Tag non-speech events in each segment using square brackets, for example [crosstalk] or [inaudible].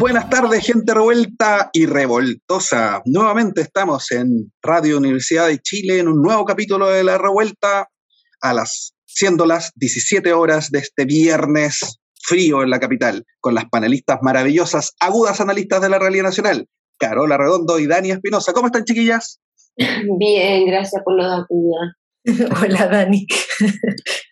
Buenas tardes, gente revuelta y revoltosa. Nuevamente estamos en Radio Universidad de Chile en un nuevo capítulo de La Revuelta a las siendo las 17 horas de este viernes frío en la capital, con las panelistas maravillosas, agudas analistas de la realidad nacional, Carola Redondo y Dani Espinosa. ¿Cómo están, chiquillas? Bien, gracias por la ayuda. [laughs] Hola, Dani.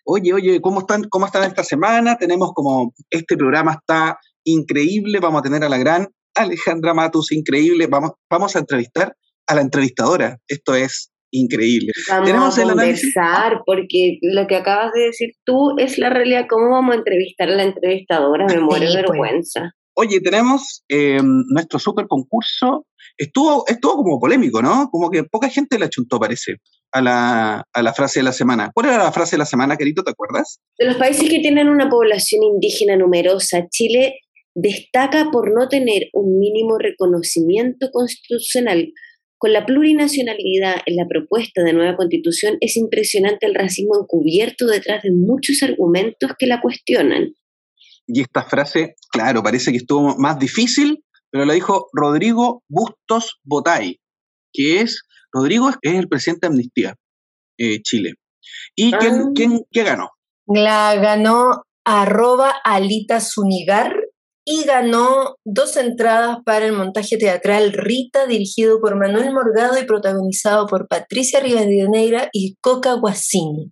Oye, oye, ¿cómo están, ¿cómo están esta semana? Tenemos como, este programa está increíble. Vamos a tener a la gran Alejandra Matus, increíble. Vamos, vamos a entrevistar a la entrevistadora. Esto es increíble. Vamos Tenemos a conversar, porque lo que acabas de decir tú es la realidad. ¿Cómo vamos a entrevistar a la entrevistadora? Me muero de pues. vergüenza. Oye, tenemos eh, nuestro super concurso. Estuvo, estuvo como polémico, ¿no? Como que poca gente le achuntó, parece, a la, a la frase de la semana. ¿Cuál era la frase de la semana, querido? ¿Te acuerdas? De los países que tienen una población indígena numerosa, Chile destaca por no tener un mínimo reconocimiento constitucional. Con la plurinacionalidad en la propuesta de nueva constitución es impresionante el racismo encubierto detrás de muchos argumentos que la cuestionan. Y esta frase, claro, parece que estuvo más difícil, pero la dijo Rodrigo Bustos Botay, que es, Rodrigo es el presidente de Amnistía eh, Chile. ¿Y quién, ah. quién, qué ganó? La ganó arroba Alita Zunigar y ganó dos entradas para el montaje teatral Rita, dirigido por Manuel Morgado y protagonizado por Patricia Rivadeneira y Coca Guasini,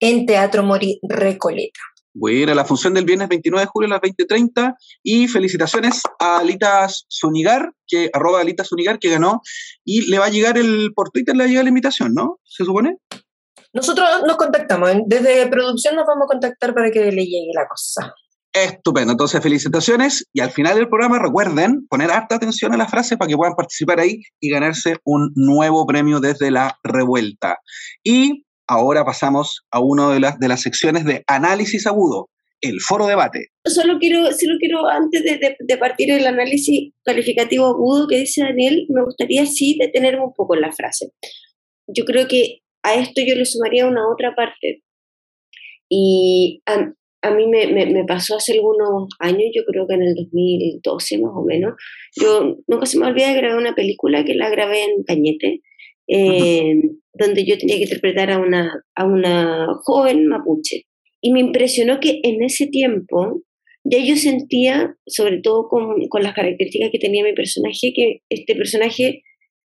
en Teatro Mori Recoleta. Bueno, la función del viernes 29 de julio a las 20.30 y felicitaciones a Alita Zunigar, que arroba Alita Zunigar, que ganó y le va a llegar el, por Twitter le va a llegar la invitación, ¿no? ¿Se supone? Nosotros nos contactamos, desde producción nos vamos a contactar para que le llegue la cosa. Estupendo, entonces felicitaciones y al final del programa recuerden poner harta atención a la frase para que puedan participar ahí y ganarse un nuevo premio desde la revuelta. Y ahora pasamos a una de las, de las secciones de análisis agudo, el foro debate. Solo quiero, solo quiero antes de, partir el análisis calificativo agudo que dice Daniel, me gustaría sí detenerme un poco en la frase. Yo creo que a esto yo le sumaría una otra parte. Y mí me, me, pasó hace algunos años, yo creo que en el 2012 más o menos, yo nunca se me olvida de grabar una película que la grabé en Cañete, eh, donde yo tenía que interpretar a una, a una joven mapuche. Y me impresionó que en ese tiempo ya yo sentía, sobre todo con, con las características que tenía mi personaje, que este personaje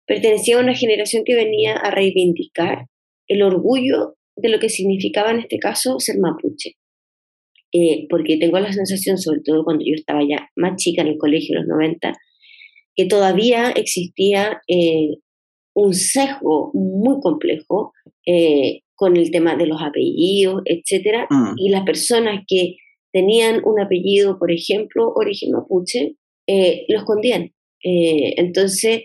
pertenecía a una generación que venía a reivindicar el orgullo de lo que significaba en este caso ser mapuche. Eh, porque tengo la sensación, sobre todo cuando yo estaba ya más chica en el colegio, en los 90, que todavía existía eh, un sesgo muy complejo eh, con el tema de los apellidos, etcétera, mm. y las personas que tenían un apellido, por ejemplo, origen mapuche, lo escondían. entonces,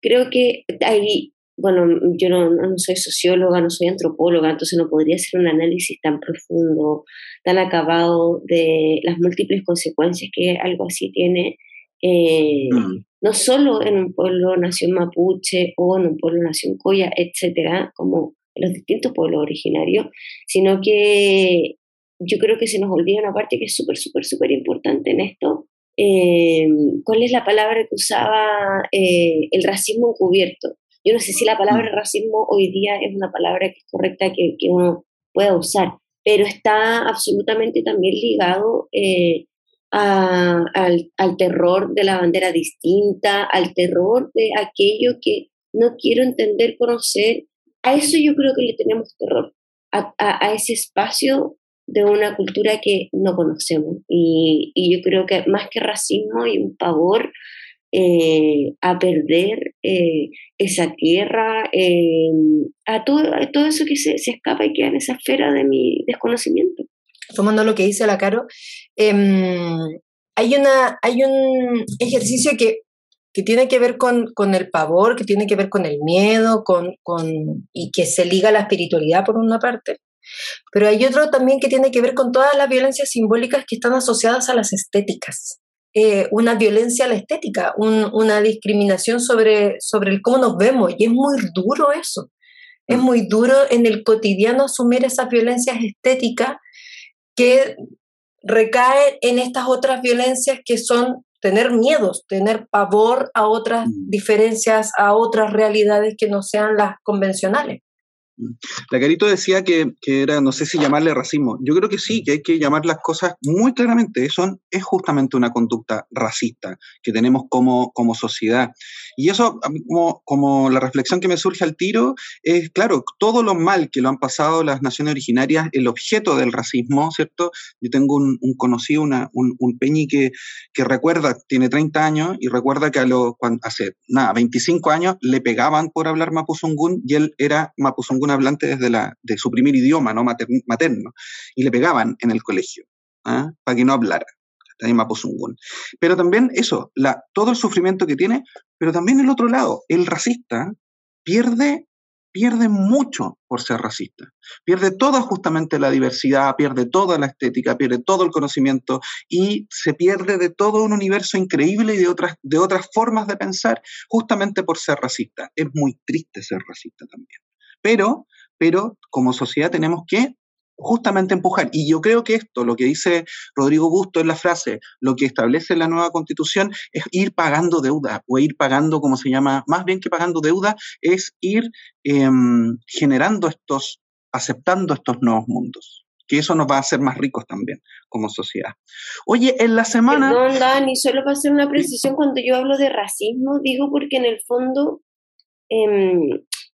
creo que hay bueno, yo no, soy socióloga, no soy antropóloga, entonces no podría hacer un análisis tan profundo, tan acabado de las múltiples consecuencias que algo así tiene, eh, mm. no solo en un pueblo nación mapuche o en un pueblo nación coya, etcétera, como en los distintos pueblos originarios, sino que yo creo que se nos olvida una parte que es súper, súper, súper importante en esto. Eh, ¿Cuál es la palabra que usaba eh, el racismo encubierto? Yo no sé si la palabra mm. racismo hoy día es una palabra que es correcta que, que uno pueda usar, pero está absolutamente también ligado eh, al, al, terror de la bandera distinta, al terror de aquello que no quiero entender, conocer. A eso yo creo que le tenemos terror, a, a, ese espacio de una cultura que no conocemos. Y, y, yo creo que más que racismo y un pavor eh, a perder eh, esa tierra, eh, a, todo, todo eso que se, se, escapa y queda en esa esfera de mi desconocimiento. Tomando lo que dice la Caro, em, hay, una, hay un ejercicio que, que tiene que ver con, con, el pavor, que tiene que ver con el miedo, con, con, y que se liga a la espiritualidad por una parte. Pero hay otro también que tiene que ver con todas las violencias simbólicas que están asociadas a las estéticas. Eh, una violencia a la estética, una discriminación sobre, sobre el cómo nos vemos, y es muy duro eso. Es muy duro en el cotidiano asumir esas violencias estéticas que recaen en estas otras violencias que son tener miedos, tener pavor a otras mm. diferencias, a otras realidades que no sean las convencionales. La Carito decía que, era, no sé si llamarle racismo. Yo creo que sí, que hay que llamar las cosas muy claramente. Eso es justamente una conducta racista que tenemos como, como sociedad. Y eso, como, como la reflexión que me surge al tiro, es, claro, todo lo mal que lo han pasado las naciones originarias, el objeto del racismo, ¿cierto? Yo tengo un, conocido, una, un, peñi que, que recuerda, tiene 30 años y recuerda que a lo, hace, nada, 25 años le pegaban por hablar mapuzungún y él era mapuzungún hablante desde la, de su primer idioma ¿no? materno, y le pegaban en el colegio ¿ah? para que no hablara. Pero también eso, todo el sufrimiento que tiene, pero también el otro lado, el racista pierde, pierde mucho por ser racista. Pierde toda justamente la diversidad, pierde toda la estética, pierde todo el conocimiento y se pierde de todo un universo increíble y de otras, de otras formas de pensar justamente por ser racista. Es muy triste ser racista también. Pero, pero como sociedad tenemos que justamente empujar. Y yo creo que esto, lo que dice Rodrigo Busto en la frase, lo que establece la nueva constitución es ir pagando deuda, o ir pagando, como se llama, más bien que pagando deuda, es ir em, generando estos, aceptando estos nuevos mundos. Que eso nos va a hacer más ricos también como sociedad. Oye, en la semana. No, Dani, solo para hacer una precisión, cuando yo hablo de racismo, digo porque en el fondo em,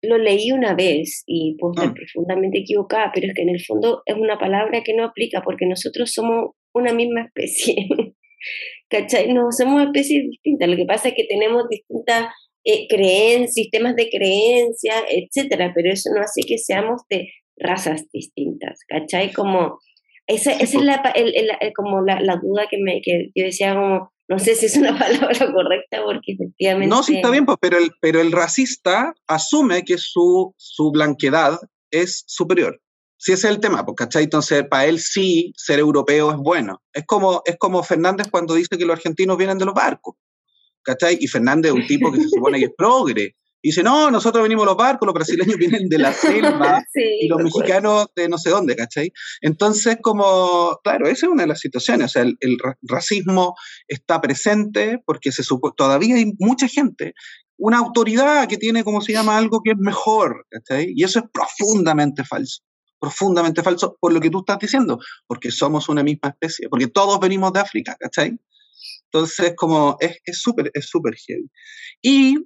lo leí una vez y puedo estar ah. profundamente equivocada, pero es que en el fondo es una palabra que no aplica porque nosotros somos una misma especie. [laughs] ¿Cachai? No somos especies distintas. Lo que pasa es que tenemos distintas eh, creencias, sistemas de creencias, etcétera, pero eso no hace que seamos de razas distintas. ¿Cachai? Como esa, esa es la, como la, la, duda que, me, que yo decía como no sé si es una [laughs] palabra correcta porque efectivamente... No, sí está bien, pues, pero el, pero el racista asume que su, su blanquedad es superior. Si ese es el tema, pues, ¿cachai? Entonces, para él sí, ser europeo es bueno. Es como, es como Fernández cuando dice que los argentinos vienen de los barcos, ¿cachai? Y Fernández es un tipo que se supone que es progre, y dice, no, nosotros venimos los barcos, los brasileños [laughs] vienen de la selva [laughs] y los mexicanos de no sé dónde, ¿cachai? Entonces, como, claro, esa es una de las situaciones, o sea, el, racismo está presente porque se supo, todavía hay mucha gente, una autoridad que tiene, como se llama, algo que es mejor, ¿cachai? Y eso es profundamente falso profundamente falso por lo que tú estás diciendo, porque somos una misma especie, porque todos venimos de África, ¿cachai? Entonces, como es súper, es súper heavy. Y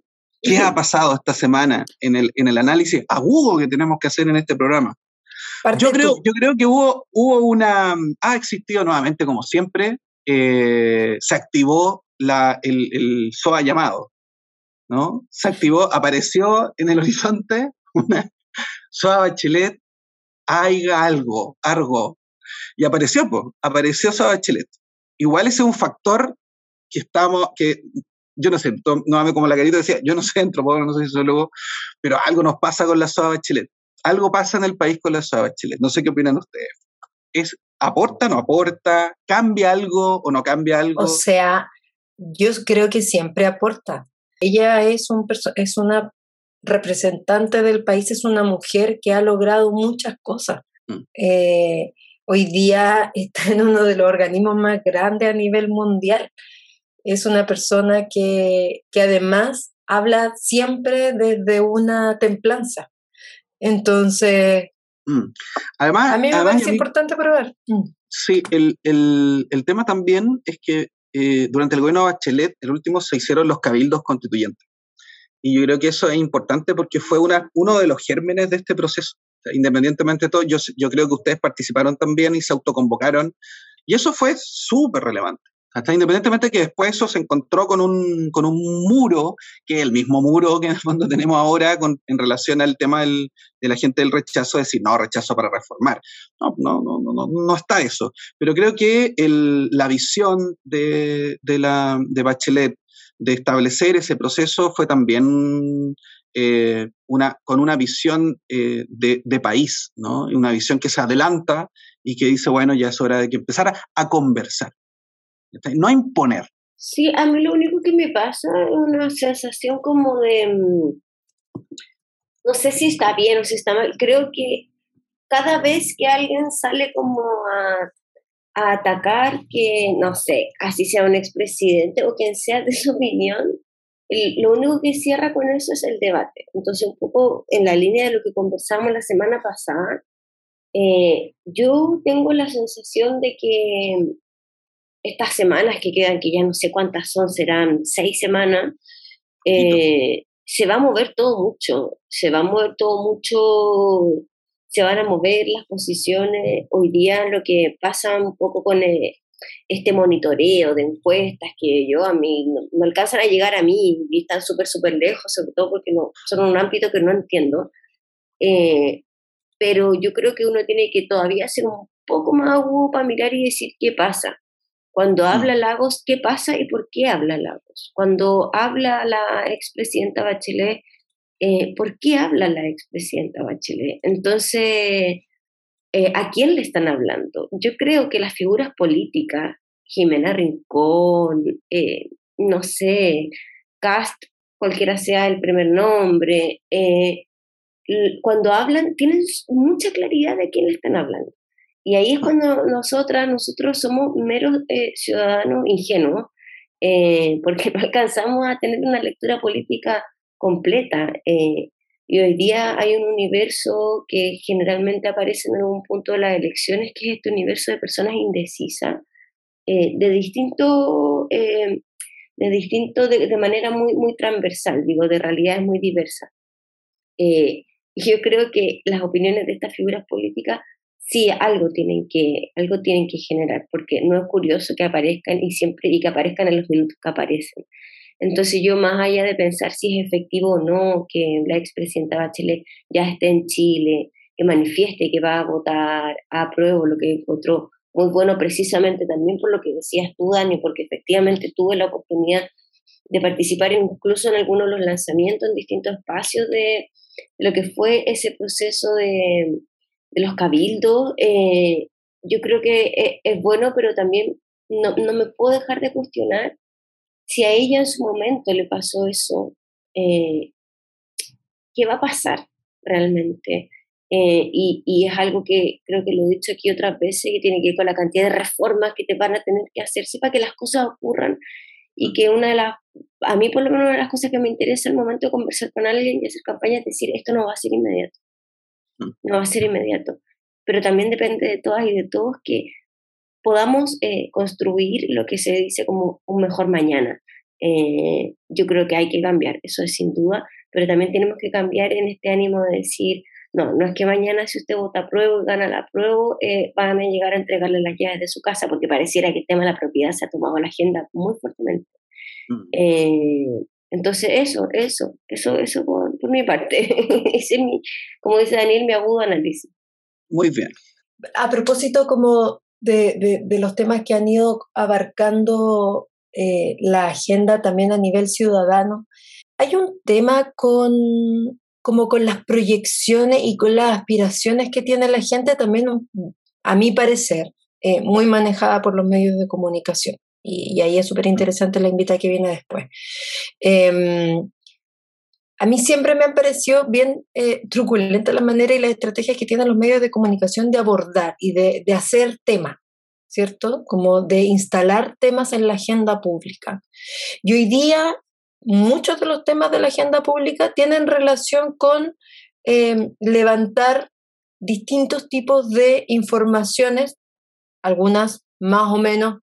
¿Qué ha pasado esta semana en el, en el análisis agudo que tenemos que hacer en este programa? Yo creo, yo creo que hubo, hubo una, ha existido nuevamente, como siempre, eh, se activó la, el, el SOA llamado, ¿no? Se activó, apareció en el horizonte una SOA Bachelet, haya algo, algo, y apareció, pues, apareció SOA Bachelet. Igual ese es un factor que estamos, que yo no sé, no como la carita decía, yo no sé antropólogo, no soy sociólogo, pero algo nos pasa con la soda chilena. Algo pasa en el país con la soda chilena. No sé qué opinan ustedes. ¿Es aporta, no aporta? ¿Cambia algo o no cambia algo? O sea, yo creo que siempre aporta. Ella es, un es una representante del país, es una mujer que ha logrado muchas cosas. Mm. Eh, hoy día está en uno de los organismos más grandes a nivel mundial es una persona que, además habla siempre desde una templanza. Entonces, mm. además, a mí me parece importante probar. Mm. Sí, el, tema también es que eh, durante el gobierno de Bachelet, el último, se hicieron los cabildos constituyentes. Y yo creo que eso es importante porque fue una, uno de los gérmenes de este proceso. independientemente de todo, yo, yo creo que ustedes participaron también y se autoconvocaron. Y eso fue súper relevante. Hasta independientemente que después eso se encontró con un, con un muro, que es el mismo muro que en el fondo tenemos ahora en relación al tema del, de la gente del rechazo, decir, no, rechazo para reformar. No, no, no, no, no está eso. Pero creo que la visión de, de, la, de Bachelet establecer ese proceso fue también eh, una, con una visión eh, de, país, ¿no? Una visión que se adelanta y que dice, bueno, ya es hora de que empezar a, conversar, no imponer. Sí, a mí lo único que me pasa es una sensación como de, mm, no sé si está bien o si está mal, creo que cada vez que alguien sale como a, atacar que, no sé, así sea un expresidente o quien sea de su opinión, lo único que cierra con eso es el debate. Entonces, un poco en la línea de lo que conversamos la semana pasada, eh, yo tengo la sensación de que estas semanas que quedan, que ya no sé cuántas son, serán seis semanas, eh, se va a mover todo mucho, se va a mover todo mucho, se van a mover las posiciones. Hoy día lo que pasa un poco con eh, este monitoreo de encuestas que yo a mí no, alcanzan a llegar a mí y están súper, súper lejos, sobre todo porque no, son un ámbito que no entiendo. Eh, pero yo creo que uno tiene que todavía ser un poco más agudo para mirar y decir qué pasa. Cuando habla Lagos, ¿qué pasa y por qué habla Lagos? Cuando habla la expresidenta Bachelet, eh, ¿por qué habla la expresidenta Bachelet? Entonces, eh, ¿a quién le están hablando? Yo creo que las figuras políticas, Jimena Rincón, eh, no sé, Cast, cualquiera sea el primer nombre, cuando hablan tienen mucha claridad de quién le están hablando. Y ahí es cuando nosotras, nosotros somos meros ciudadanos ingenuos, [laughs] porque no alcanzamos a tener una lectura política completa. Y hoy día hay un universo que generalmente aparece en algún punto de las elecciones, que es este universo de personas indecisas, eh, de distinto, eh, de, distinto de, manera muy, muy transversal, digo, de realidades muy diversas. Eh, yo creo que las opiniones de estas figuras políticas sí algo tienen que algo tienen que generar porque no es curioso que aparezcan y siempre y que aparezcan en los minutos que aparecen. Entonces yo más allá de pensar si es efectivo o no que la expresidenta Bachelet ya esté en Chile, que manifieste que va a votar a prueba lo que otro muy bueno precisamente también por lo que decías tú, Dani, porque efectivamente tuve la oportunidad de participar incluso en algunos de los lanzamientos en distintos espacios de lo que fue ese proceso de, los cabildos. Eh, yo creo que es, es, bueno, pero también no, no me puedo dejar de cuestionar si a ella en su momento le pasó eso, eh, ¿qué va a pasar realmente? Eh, y, es algo que creo que lo he dicho aquí otras veces, que tiene que ver con la cantidad de reformas que te van a tener que hacerse para que las cosas ocurran. Y que una de las, a mí por lo menos una de las cosas que me interesa el momento de conversar con alguien y hacer campaña es decir, esto no va a ser inmediato. No va a ser inmediato. Pero también depende de todas y de todos que podamos eh, construir lo que se dice como un mejor mañana. Eh, yo creo que hay que cambiar, eso es sin duda, pero también tenemos que cambiar en este ánimo de decir, no, no es que mañana si usted vota a prueba y gana la prueba, eh, van a llegar a entregarle las llaves de su casa, porque pareciera que el tema de la propiedad se ha tomado la agenda muy fuertemente. Mm. entonces, eso, eso, eso, eso mi parte. [laughs] Ese es mi, como dice Daniel, mi agudo análisis. Muy bien. A propósito, como de, los temas que han ido abarcando eh, la agenda también a nivel ciudadano. Hay un tema con como con las proyecciones y con las aspiraciones que tiene la gente también, a mi parecer, eh, muy manejada por los medios de comunicación. Y, ahí es súper interesante la invita que viene después. Em, a mí siempre me han parecido bien eh, truculenta la manera y las estrategias que tienen los medios de comunicación de abordar y de, hacer temas, ¿cierto? Como de instalar temas en la agenda pública. Y hoy día muchos de los temas de la agenda pública tienen relación con em, levantar distintos tipos de informaciones, algunas más o menos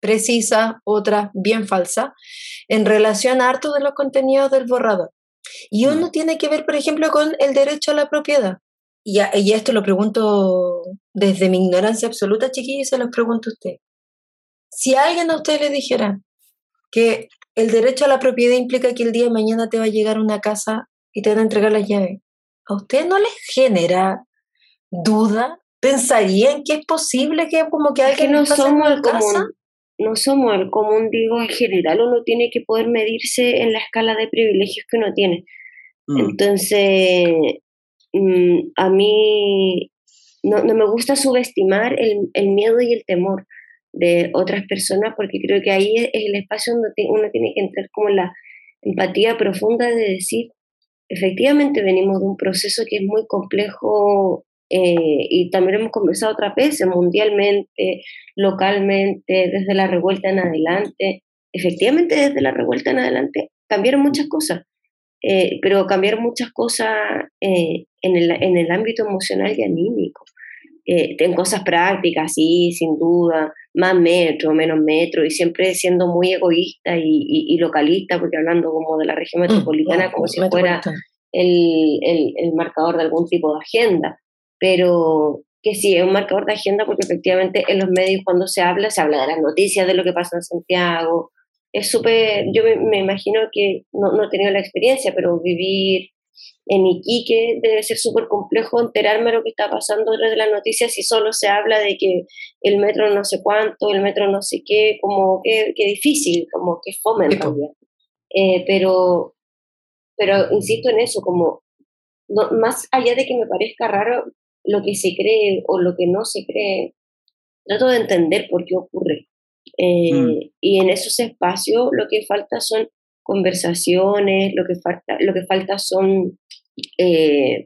precisas, otras bien falsas, en relación a hartos de los contenidos del borrador. Y uno tiene que ver, por ejemplo, con el derecho a la propiedad. Y, y esto lo pregunto desde mi ignorancia absoluta, chiquillos, se lo pregunto a usted. Si alguien a usted le dijera que el derecho a la propiedad implica que el día de mañana te va a llegar una casa y te van a entregar las llaves, ¿a usted no le genera duda? ¿Pensarían que es posible que como que alguien no somos el común? No somos el común, digo, en general uno tiene que poder medirse en la escala de privilegios que uno tiene. Mm. Entonces, mm, a mí no, no, me gusta subestimar el, el, miedo y el temor de otras personas porque creo que ahí es el espacio donde uno tiene que entrar como en la empatía profunda de decir, efectivamente venimos de un proceso que es muy complejo eh, y también hemos conversado otras veces, mundialmente, localmente, desde la revuelta en adelante. Efectivamente, desde la revuelta en adelante cambiaron muchas cosas, eh, pero cambiaron muchas cosas eh, en, el, en, el, ámbito emocional y anímico. en cosas prácticas, sí, sin duda, más metro, menos metro, y siempre siendo muy egoísta y, localista, porque hablando como de la región mm, metropolitana, como si fuera el, el, el marcador de algún tipo de agenda pero que sí, es un marcador de agenda porque efectivamente en los medios cuando se habla, se habla de las noticias, de lo que pasa en Santiago. Es súper, yo me, imagino que no, no he tenido la experiencia, pero vivir en Iquique debe ser súper complejo enterarme de lo que está pasando detrás de las noticias si solo se habla de que el metro no sé cuánto, el metro no sé qué, como que, difícil, como que fome también. Eh, pero, pero insisto en eso, como más allá de que me parezca raro, lo que se cree o lo que no se cree, trato de entender por qué ocurre. Eh, mm. Y en esos espacios lo que falta son conversaciones, lo que falta, lo que falta son eh,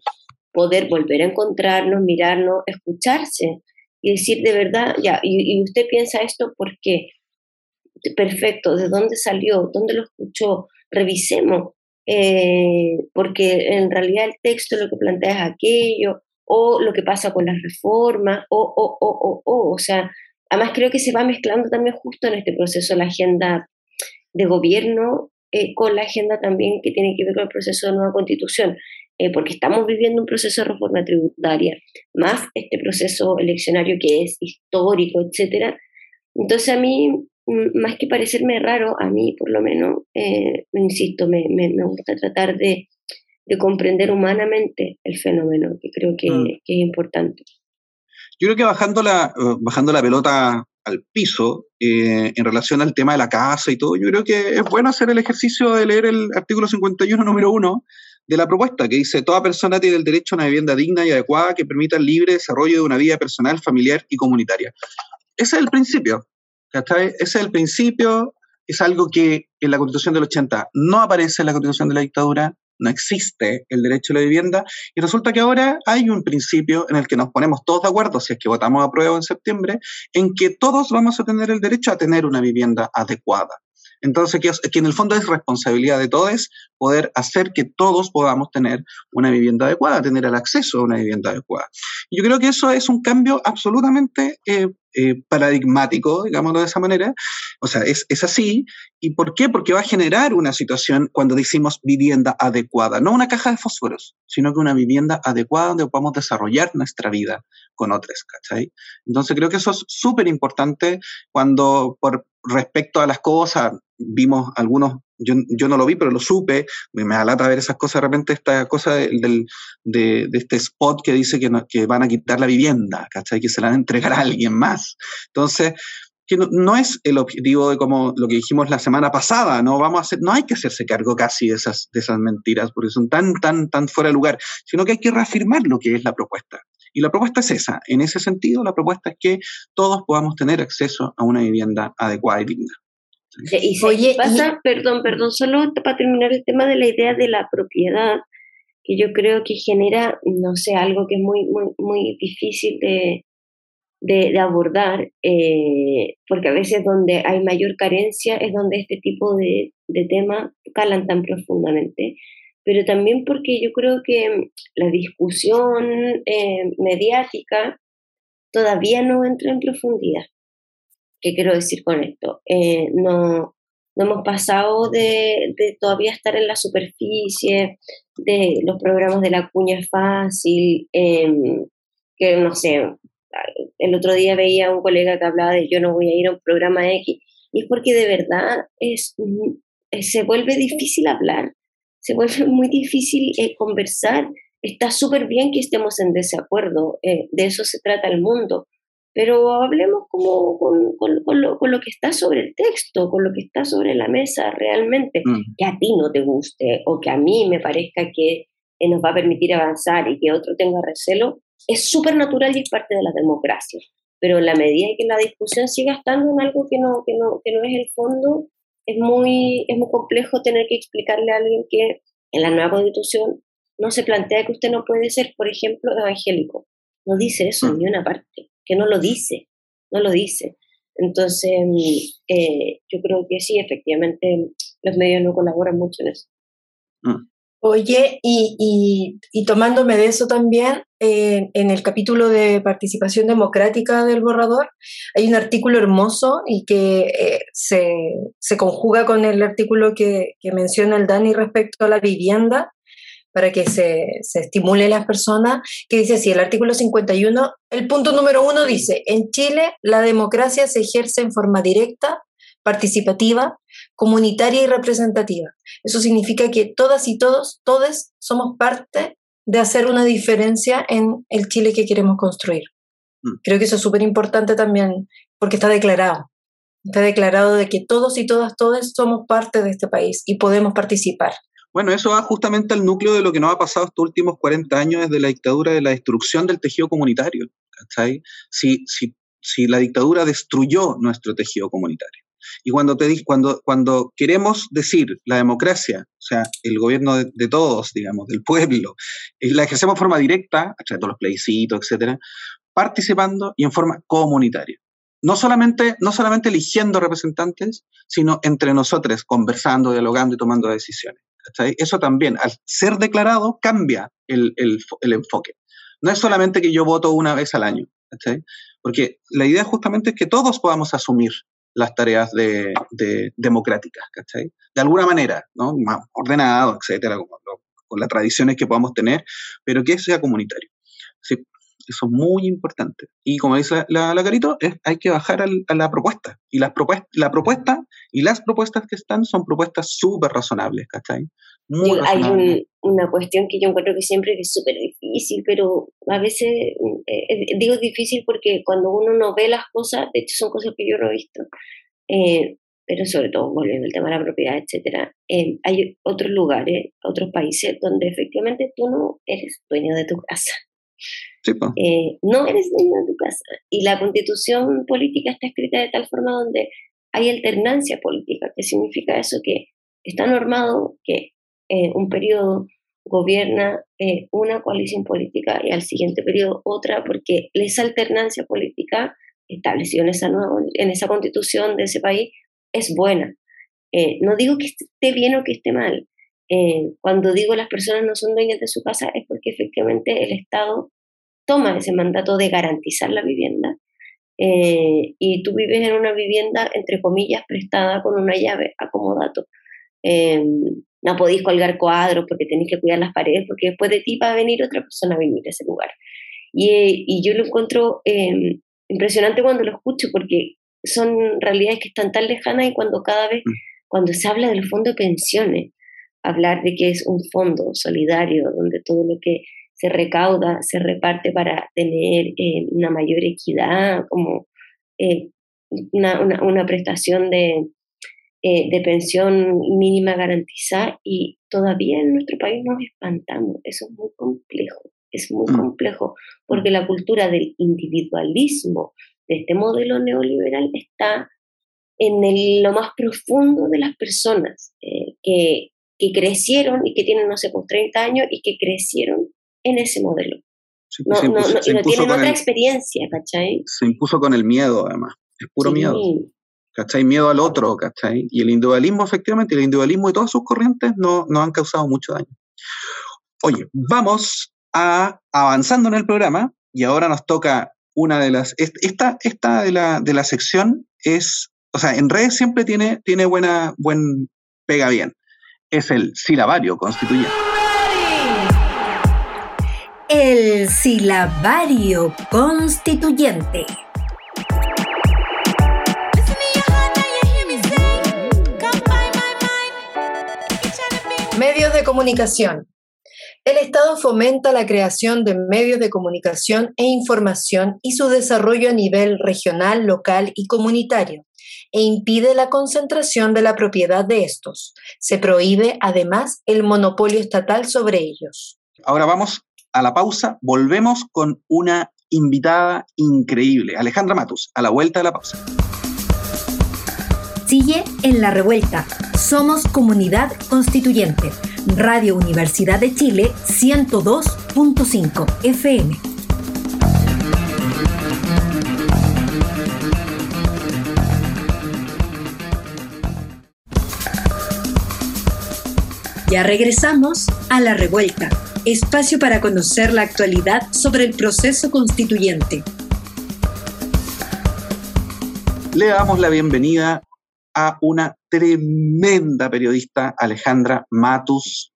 poder volver a encontrarnos, mirarnos, escucharse y decir de verdad, ya, y, usted piensa esto, ¿por qué? Perfecto, ¿de dónde salió? ¿Dónde lo escuchó? Revisemos, eh, porque en realidad el texto lo que plantea es aquello, o lo que pasa con las reformas, o, o, o, o, o, o sea, además creo que se va mezclando también justo en este proceso la agenda de gobierno eh, con la agenda también que tiene que ver con el proceso de nueva constitución, eh, porque estamos viviendo un proceso de reforma tributaria, más este proceso eleccionario que es histórico, etcétera. Entonces a mí, más que parecerme raro, a mí por lo menos, eh, insisto, me, me, me gusta tratar de, de comprender humanamente el fenómeno, que creo que, mm. que, es importante. Yo creo que bajando la, eh, bajando la pelota al piso eh, en relación al tema de la casa y todo, yo creo que es bueno hacer el ejercicio de leer el artículo 51, número 1 de la propuesta, que dice, toda persona tiene el derecho a una vivienda digna y adecuada que permita el libre desarrollo de una vida personal, familiar y comunitaria. Ese es el principio, Ese es el principio, es algo que en la Constitución del 80 no aparece en la Constitución de la dictadura, no existe el derecho a la vivienda y resulta que ahora hay un principio en el que nos ponemos todos de acuerdo, si es que votamos a prueba en septiembre, en que todos vamos a tener el derecho a tener una vivienda adecuada. Entonces, que, en el fondo es responsabilidad de todos poder hacer que todos podamos tener una vivienda adecuada, tener el acceso a una vivienda adecuada. Yo creo que eso es un cambio absolutamente eh, eh, paradigmático, digámoslo de esa manera. O sea, es, es, así. ¿Y por qué? Porque va a generar una situación cuando decimos vivienda adecuada, no una caja de fósforos, sino que una vivienda adecuada donde podamos desarrollar nuestra vida con otros, ¿cachai? Entonces creo que eso es súper importante cuando por respecto a las cosas, vimos algunos, yo, yo, no lo vi, pero lo supe, me, da lata ver esas cosas, de repente esta cosa del, de, de, este spot que dice que, que van a quitar la vivienda, ¿cachai? Que se la van a entregar a alguien más. Entonces, que no, es el objetivo de como lo que dijimos la semana pasada, no vamos a hacer, no hay que hacerse cargo casi de esas, de esas mentiras, porque son tan, tan, tan fuera de lugar, sino que hay que reafirmar lo que es la propuesta. Y la propuesta es esa. En ese sentido, la propuesta es que todos podamos tener acceso a una vivienda adecuada y digna. Y Oye, pasa, perdón, perdón, solo para terminar el tema de la idea de la propiedad, que yo creo que genera, no sé, algo que es muy, muy, muy difícil de, de, abordar, eh, porque a veces donde hay mayor carencia es donde este tipo de, de temas calan tan profundamente, pero también porque yo creo que la discusión eh, mediática todavía no entra en profundidad. ¿Qué quiero decir con esto? Eh, no, no hemos pasado de, todavía estar en la superficie de los programas de la cuña fácil, em, que no sé, el otro día veía a un colega que hablaba de yo no voy a ir a un programa X, y es porque de verdad es, se vuelve difícil hablar, se vuelve [laughs] muy difícil eh, conversar. Está súper bien que estemos en desacuerdo, eh, de eso se trata el mundo, pero hablemos como con, con, lo, con, lo, que está sobre el texto, con lo que está sobre la mesa realmente, mm. que a ti no te guste o que a mí me parezca que nos va a permitir avanzar y que otro tenga recelo, es súper natural y es parte de la democracia. Pero en la medida en que la discusión siga estando en algo que no, que no, que no es el fondo, es muy, es muy complejo tener que explicarle a alguien que en la nueva constitución no se plantea que usted no puede ser, por ejemplo, evangélico. No dice eso mm. ni una parte que no lo dice, no lo dice. Entonces, eh, yo creo que sí, efectivamente, los medios no colaboran mucho en eso. Mm. Oye, y, y, tomándome de eso también, eh, en el capítulo de participación democrática del borrador, hay un artículo hermoso y que eh, se, se, conjuga con el artículo que, que, menciona el Dani respecto a la vivienda, para que se, se estimule las personas, que dice así, el artículo 51, el punto número uno dice, en Chile la democracia se ejerce en forma directa, participativa, comunitaria y representativa. Eso significa que todas y todos, todos somos parte de hacer una diferencia en el Chile que queremos construir. Mm. Creo que eso es súper importante también porque está declarado. Está declarado de que todos y todas, todos somos parte de este país y podemos participar. Bueno, eso va justamente al núcleo de lo que nos ha pasado estos últimos 40 años desde la dictadura de la destrucción del tejido comunitario. Si, si, si la dictadura destruyó nuestro tejido comunitario. Y cuando, te, cuando, cuando queremos decir la democracia, o sea, el gobierno de, todos, digamos, del pueblo, la ejercemos de forma directa, a través de los plebiscitos, etcétera, participando y en forma comunitaria. No solamente, no solamente eligiendo representantes, sino entre nosotros, conversando, dialogando y tomando decisiones. Eso también, al ser declarado, cambia el, enfoque. No es solamente que yo voto una vez al año, porque la idea justamente es que todos podamos asumir las tareas de, democráticas, De alguna manera, ¿no? Más ordenado, etcétera, con las tradiciones que podamos tener, pero que sea comunitario. Eso es muy importante. Y como dice la, la, Carito, es, hay que bajar a la propuesta. Y las propuestas, la propuesta y las propuestas que están son propuestas súper razonables, ¿cachai? Muy hay una cuestión que yo encuentro que siempre es súper difícil, pero a veces eh, digo difícil porque cuando uno no ve las cosas, de hecho son cosas que yo no he visto, eh, pero sobre todo volviendo al tema de la propiedad, etcétera, eh, hay otros lugares, otros países donde efectivamente tú no eres dueño de tu casa. Eh, no eres dueño de tu casa. Y la constitución política está escrita de tal forma donde hay alternancia política. ¿Qué significa eso? Que está normado que eh, un periodo gobierna eh, una coalición política y al siguiente periodo otra, porque esa alternancia política establecida en esa, nueva, en esa constitución de ese país es buena. no digo que esté bien o que esté mal. cuando digo las personas no son dueñas de su casa es porque efectivamente el Estado toma ese mandato de garantizar la vivienda eh, y tú vives en una vivienda, entre comillas, prestada con una llave, acomodato. Eh, no podéis colgar cuadros porque tenéis que cuidar las paredes porque después de ti va a venir otra persona a vivir a ese lugar. Y, y yo lo encuentro eh, impresionante cuando lo escucho porque son realidades que están tan lejanas y cuando cada vez, mm. cuando se habla del fondo de pensiones, hablar de que es un fondo solidario donde todo lo que se recauda, se reparte para tener eh, una mayor equidad, como eh, una, una, prestación de, eh, de pensión mínima garantizada y todavía en nuestro país nos espantamos. Eso es muy complejo, es muy mm. complejo porque la cultura del individualismo de este modelo neoliberal está en lo más profundo de las personas que, que crecieron y que tienen, no sé, pues 30 años y que crecieron en ese modelo. no, no, no, y no tienen otra experiencia, ¿cachai? Se impuso con el miedo, además. Es puro miedo. ¿Cachai? Miedo al otro, ¿cachai? Y el individualismo, efectivamente, el individualismo y todas sus corrientes no, no han causado mucho daño. Oye, vamos a avanzando en el programa y ahora nos toca una de las. Esta, esta de, la, de la sección es. O sea, en redes siempre tiene, tiene buena, buen, pega bien. Es el silabario constituyente. El silabario constituyente. Medios de comunicación. El Estado fomenta la creación de medios de comunicación e información y su desarrollo a nivel regional, local y comunitario, e impide la concentración de la propiedad de estos. Se prohíbe, además, el monopolio estatal sobre ellos. Ahora vamos a la pausa, volvemos con una invitada increíble, Alejandra Matus, a la vuelta de la pausa. Sigue en la revuelta. Somos comunidad constituyente. Radio Universidad de Chile 102.5 FM. Ya regresamos a La Revuelta, espacio para conocer la actualidad sobre el proceso constituyente. Le damos la bienvenida a una tremenda periodista, Alejandra Matus,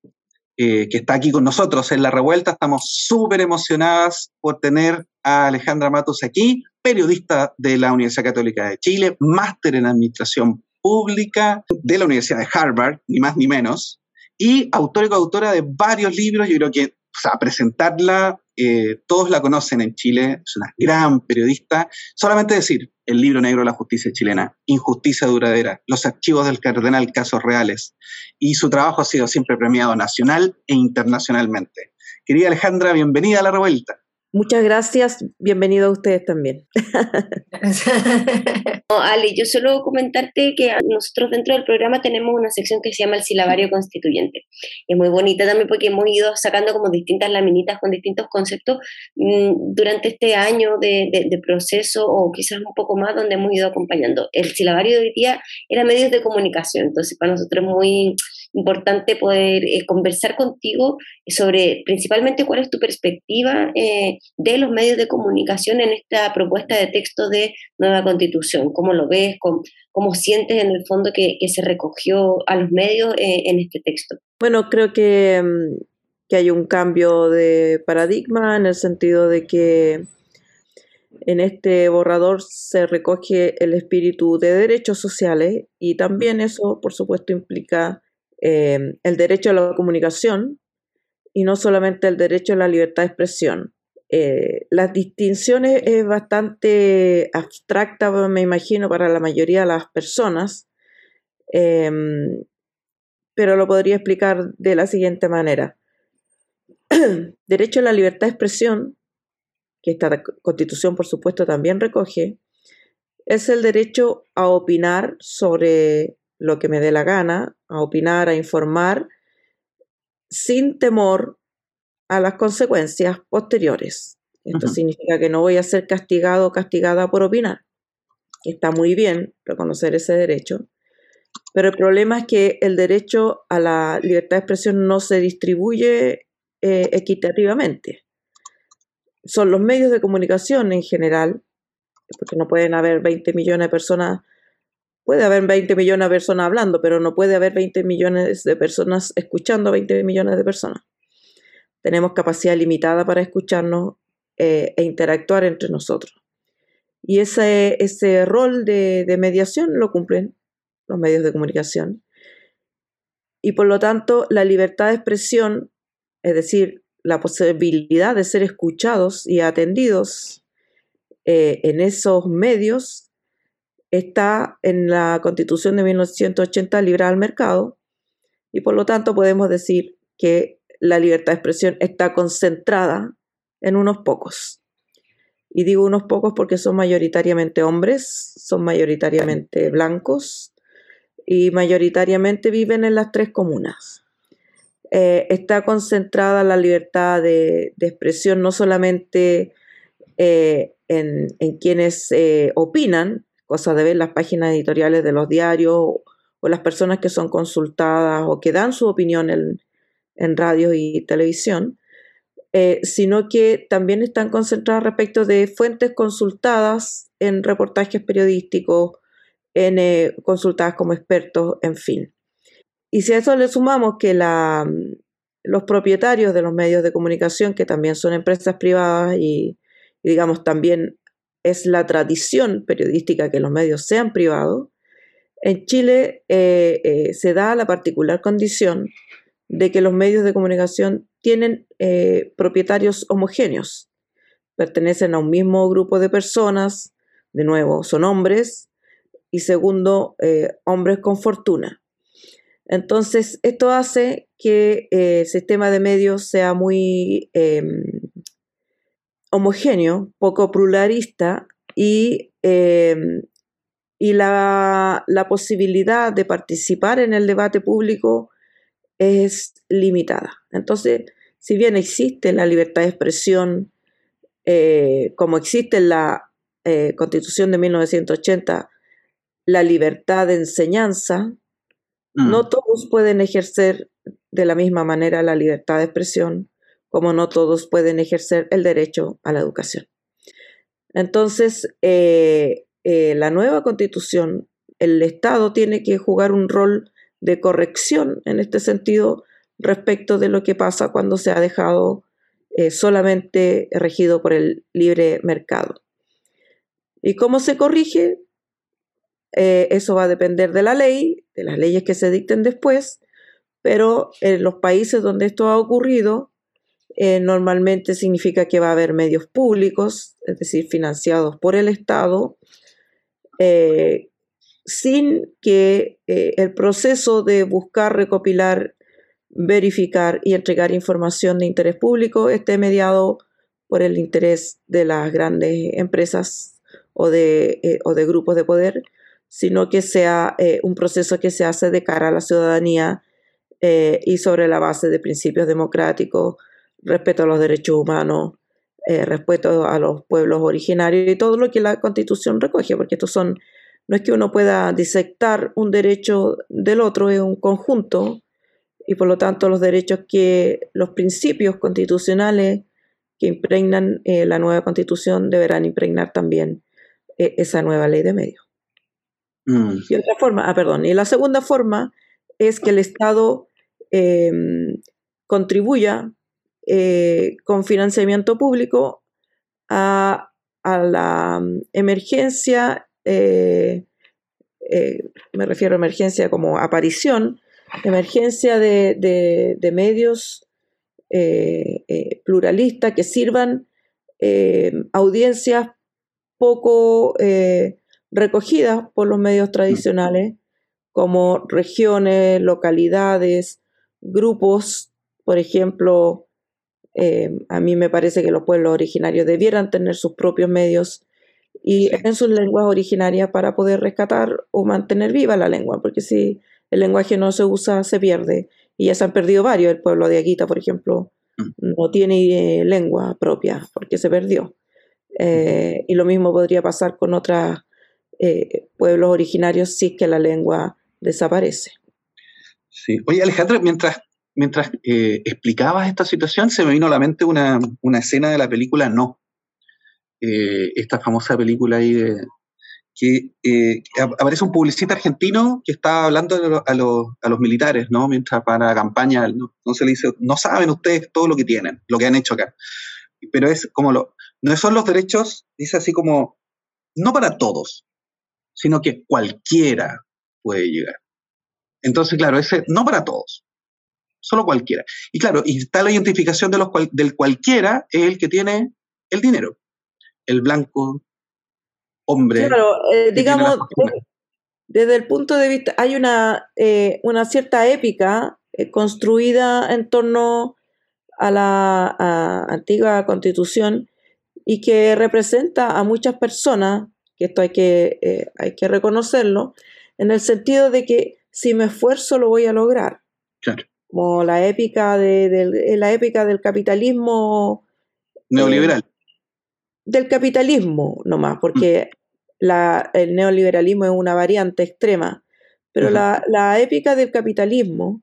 eh, que está aquí con nosotros en La Revuelta. Estamos súper emocionadas por tener a Alejandra Matus aquí, periodista de la Universidad Católica de Chile, máster en Administración Pública de la Universidad de Harvard, ni más ni menos, y autora y coautora de varios libros. Yo creo que o presentarla, eh, todos la conocen en Chile, es una gran periodista. Solamente decir, el libro negro de la justicia chilena, Injusticia Duradera, Los archivos del cardenal, casos reales. Y su trabajo ha sido siempre premiado nacional e internacionalmente. Querida Alejandra, bienvenida a la revuelta. Muchas gracias, bienvenido a ustedes también. [laughs] Ale, yo solo comentarte que nosotros dentro del programa tenemos una sección que se llama el silabario constituyente. Es muy bonita también porque hemos ido sacando como distintas laminitas con distintos conceptos mm, durante este año de, proceso o quizás un poco más donde hemos ido acompañando. El silabario de hoy día era medios de comunicación, entonces para nosotros es muy importante poder eh, conversar contigo sobre principalmente cuál es tu perspectiva eh, de los medios de comunicación en esta propuesta de texto de nueva constitución. ¿Cómo lo ves? ¿Cómo, cómo sientes en el fondo que, se recogió a los medios eh, en este texto? Bueno, creo que, mm, que hay un cambio de paradigma en el sentido de que en este borrador se recoge el espíritu de derechos sociales y también eso, por supuesto, implica Em, el derecho a la comunicación y no solamente el derecho a la libertad de expresión. Eh, las distinciones es bastante abstracta, me imagino, para la mayoría de las personas, em, pero lo podría explicar de la siguiente manera. [clears throat] derecho a la libertad de expresión, que esta constitución por supuesto también recoge, es el derecho a opinar sobre lo que me dé la gana, a opinar, a informar, sin temor a las consecuencias posteriores. Esto significa que no voy a ser castigado o castigada por opinar. Está muy bien reconocer ese derecho, pero el problema es que el derecho a la libertad de expresión no se distribuye eh, equitativamente. Son los medios de comunicación en general, porque no pueden haber 20 millones de personas Puede haber 20 millones de personas hablando, pero no puede haber 20 millones de personas escuchando a 20 millones de personas. Tenemos capacidad limitada para escucharnos eh, e interactuar entre nosotros. Y ese, ese rol de, mediación lo cumplen los medios de comunicación. Y por lo tanto, la libertad de expresión, es decir, la posibilidad de ser escuchados y atendidos eh, en esos medios, está en la Constitución de 1980 libre al mercado y por lo tanto podemos decir que la libertad de expresión está concentrada en unos pocos. Y digo unos pocos porque son mayoritariamente hombres, son mayoritariamente blancos y mayoritariamente viven en las tres comunas. Eh, está concentrada la libertad de, expresión no solamente eh, en, quienes eh, opinan, cosa de ver las páginas editoriales de los diarios o, las personas que son consultadas o que dan su opinión en, radio y televisión, eh, sino que también están concentradas respecto de fuentes consultadas en reportajes periodísticos, en eh, consultadas como expertos, en fin. Y si a eso le sumamos que la, los propietarios de los medios de comunicación, que también son empresas privadas y digamos también es la tradición periodística que los medios sean privados, en Chile eh, eh, se da la particular condición de que los medios de comunicación tienen eh, propietarios homogéneos, pertenecen a un mismo grupo de personas, de nuevo, son hombres, y segundo, hombres con fortuna. Entonces, esto hace que el sistema de medios sea muy em, homogéneo, poco pluralista y, em, y la, la, posibilidad de participar en el debate público es limitada. Entonces, si bien existe la libertad de expresión, eh, como existe en la eh, Constitución de 1980, la libertad de enseñanza, no mm. todos pueden ejercer de la misma manera la libertad de expresión, como no todos pueden ejercer el derecho a la educación. Entonces, eh, la nueva constitución, el Estado tiene que jugar un rol de corrección en este sentido respecto de lo que pasa cuando se ha dejado eh, solamente regido por el libre mercado. ¿Y cómo se corrige? Eh, eso va a depender de la ley, de las leyes que se dicten después, pero en los países donde esto ha ocurrido, eh, normalmente significa que va a haber medios públicos, es decir, financiados por el Estado, sin que eh, el proceso de buscar, recopilar, verificar y entregar información de interés público esté mediado por el interés de las grandes empresas o de, eh, o de grupos de poder, sino que sea eh, un proceso que se hace de cara a la ciudadanía y sobre la base de principios democráticos, respeto a los derechos humanos, respeto a los pueblos originarios y todo lo que la Constitución recoge, porque estos son no es que uno pueda disectar un derecho del otro, es un conjunto y por lo tanto los derechos que los principios constitucionales que impregnan eh, la nueva constitución deberán impregnar también eh, esa nueva ley de medios. Mm. Y otra forma, ah, perdón, y la segunda forma es que el Estado em, contribuya eh, con financiamiento público a, a la mm, emergencia eh, eh, me refiero a emergencia como aparición, emergencia de, medios eh, pluralistas que sirvan audiencias poco recogidas por los medios tradicionales, como regiones, localidades, grupos, por ejemplo, a mí me parece que los pueblos originarios debieran tener sus propios medios y en sus lenguas originarias para poder rescatar o mantener viva la lengua, porque si el lenguaje no se usa, se pierde. Y ya se han perdido varios. El pueblo de Aguita, por ejemplo, mm. no tiene eh, lengua propia porque se perdió. Eh, y lo mismo podría pasar con otros eh, pueblos originarios si es que la lengua desaparece. Sí. Oye, Alejandra, mientras, mientras explicabas esta situación, se me vino a la mente una, una escena de la película No, eh, esta famosa película ahí de, que eh, aparece un publicista argentino que está hablando a, los militares, ¿no? Mientras para la campaña, ¿no? Entonces le dice, no saben ustedes todo lo que tienen, lo que han hecho acá. Pero es como lo, no son los derechos, dice así como, no para todos, sino que cualquiera puede llegar. Entonces, claro, ese, no para todos, solo cualquiera. Y claro, y está la identificación de los del cualquiera, es el que tiene el dinero el blanco hombre. Claro, eh, digamos, desde, el punto de vista, hay una, eh, una cierta épica eh, construida en torno a la antigua constitución y que representa a muchas personas, que esto hay que, hay que reconocerlo, en el sentido de que si me esfuerzo lo voy a lograr. Como la épica, de, la épica del capitalismo neoliberal. del capitalismo nomás, porque la, el neoliberalismo es una variante extrema, pero la, épica del capitalismo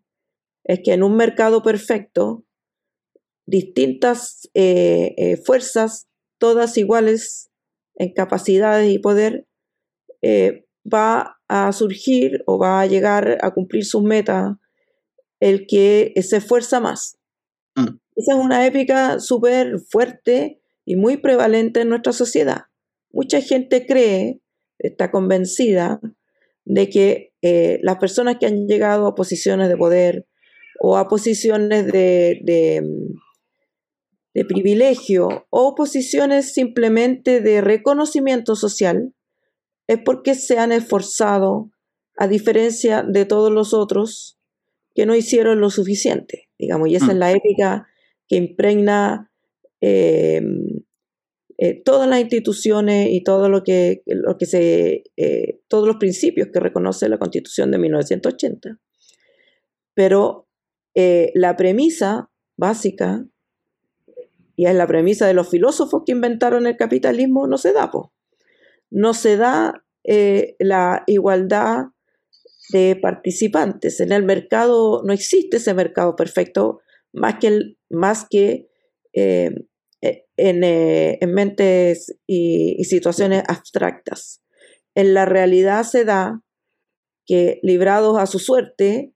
es que en un mercado perfecto, distintas eh, eh, fuerzas, todas iguales en capacidades y poder, eh, va a surgir o va a llegar a cumplir sus metas el que se esfuerza más. Mm. Esa es una épica súper fuerte y muy prevalente en nuestra sociedad. Mucha gente cree, está convencida de que eh, las personas que han llegado a posiciones de poder o a posiciones de, de, de privilegio o posiciones simplemente de reconocimiento social, es porque se han esforzado, a diferencia de todos los otros que no hicieron lo suficiente, digamos, y esa es mm. la ética que impregna eh, eh, todas las instituciones y todo lo que, lo que se, eh, todos los principios que reconoce la Constitución de 1980. Pero la premisa básica, y es la premisa de los filósofos que inventaron el capitalismo, no se da. No se da la igualdad de participantes. En el mercado no existe ese mercado perfecto más que, más que eh, eh, eh, en, mentes y, situaciones abstractas. En la realidad se da que librados a su suerte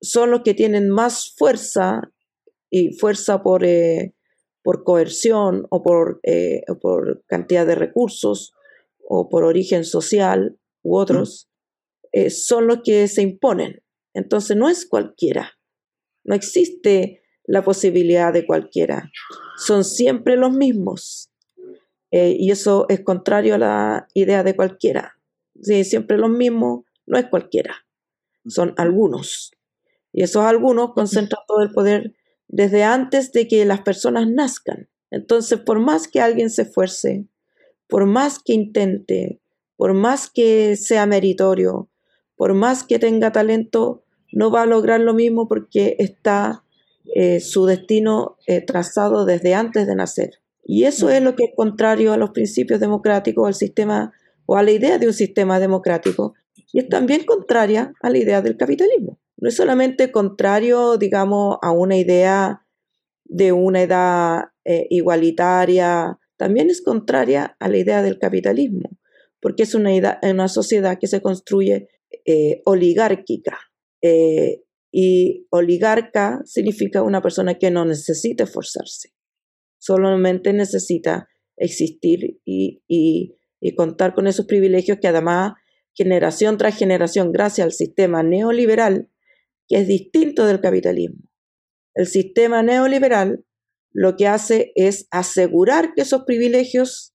son los que tienen más fuerza y fuerza por, por coerción o por, o por cantidad de recursos o por origen social u otros, son los que se imponen. Entonces no es cualquiera. No existe la posibilidad de cualquiera. Son siempre los mismos. Eh, y eso es contrario a la idea de cualquiera. Sí, siempre los mismos no es cualquiera. Son algunos. Y esos algunos concentran todo el poder desde antes de que las personas nazcan. Entonces, por más que alguien se esfuerce, por más que intente, por más que sea meritorio, por más que tenga talento, no va a lograr lo mismo porque está eh, su destino eh, trazado desde antes de nacer. Y eso es lo que es contrario a los principios democráticos, al sistema o a la idea de un sistema democrático. Y es también contraria a la idea del capitalismo. No es solamente contrario, digamos, a una idea de una edad eh, igualitaria, también es contraria a la idea del capitalismo, porque es una, una sociedad que se construye oligárquica, eh, y oligarca significa una persona que no necesita esforzarse, solamente necesita existir y, y, contar con esos privilegios que además generación tras generación, gracias al sistema neoliberal, que es distinto del capitalismo. El sistema neoliberal lo que hace es asegurar que esos privilegios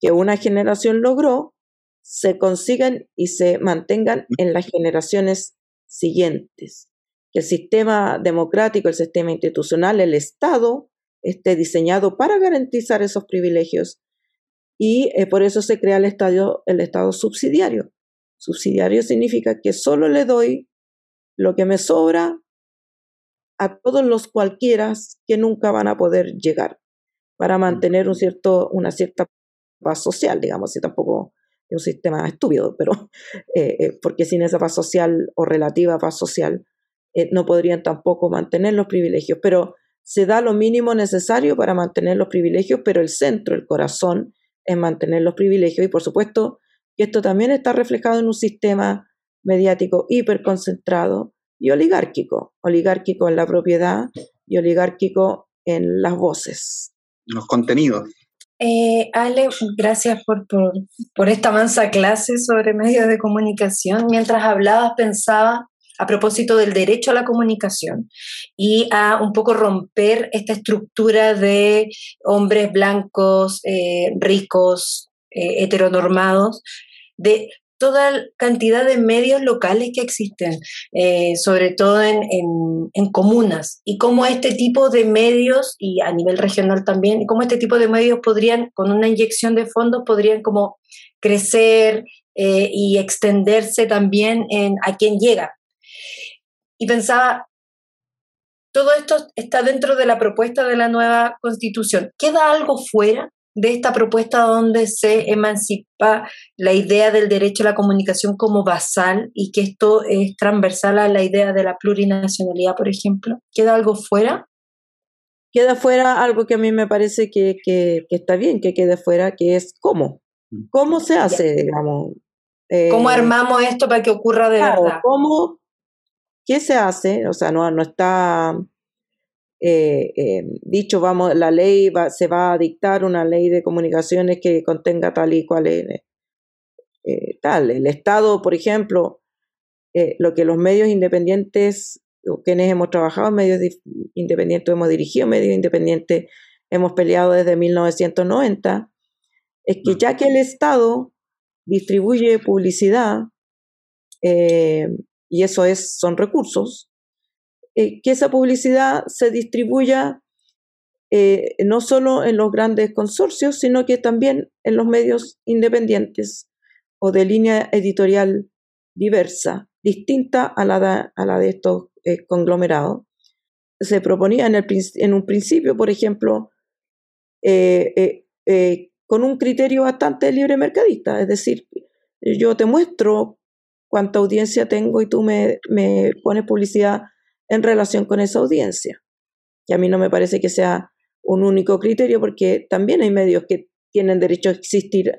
que una generación logró se consigan y se mantengan en las generaciones siguientes. Que el sistema democrático, el sistema institucional, el Estado esté diseñado para garantizar esos privilegios y eh, por eso se crea el estado, el estado subsidiario. Subsidiario significa que solo le doy lo que me sobra a todos los cualquiera que nunca van a poder llegar para mantener un cierto, una cierta paz social, digamos, y tampoco un sistema estúpido, pero [laughs] eh, eh, porque sin esa paz social o relativa paz social eh, no podrían tampoco mantener los privilegios, pero se da lo mínimo necesario para mantener los privilegios, pero el centro, el corazón, es mantener los privilegios y por supuesto que esto también está reflejado en un sistema mediático hiperconcentrado y oligárquico, oligárquico en la propiedad y oligárquico en las voces. Los contenidos. Eh, Ale, gracias por, por, esta mansa clase sobre medios de comunicación. Mientras hablabas pensaba a propósito del derecho a la comunicación y a un poco romper esta estructura de hombres blancos, eh, ricos, eh, heteronormados, de toda cantidad de medios locales que existen, eh, sobre todo en, comunas, y cómo este tipo de medios, y a nivel regional también, cómo este tipo de medios podrían, con una inyección de fondos, podrían como crecer eh, y extenderse también en a quién llega. Y pensaba, todo esto está dentro de la propuesta de la nueva constitución. ¿Queda algo fuera de esta propuesta donde se emancipa la idea del derecho a la comunicación como basal y que esto es transversal a la idea de la plurinacionalidad, por ejemplo? ¿Queda algo fuera? Queda fuera algo que a mí me parece que, está bien que quede fuera, que es cómo. Mm. ¿Cómo se hace, digamos? ¿Cómo eh, armamos esto para que ocurra de verdad? ¿Cómo? ¿Qué se hace? O sea, no, no está eh, eh, dicho, vamos, la ley va, se va a dictar una ley de comunicaciones que contenga tal y cual eh, tal. El Estado, por ejemplo, lo que los medios independientes quienes hemos trabajado en medios independientes, hemos dirigido medios independientes, hemos peleado desde 1990, es que ya que el Estado distribuye publicidad, y eso es, son recursos, eh, que esa publicidad se distribuya eh, no solo en los grandes consorcios, sino que también en los medios independientes o de línea editorial diversa, distinta a la de, a la de estos conglomerados. Se proponía en, el, en, un principio, por ejemplo, con un criterio bastante libre mercadista, es decir, yo te muestro cuánta audiencia tengo y tú me, me pones publicidad en relación con esa audiencia. Y a mí no me parece que sea un único criterio porque también hay medios que tienen derecho a existir.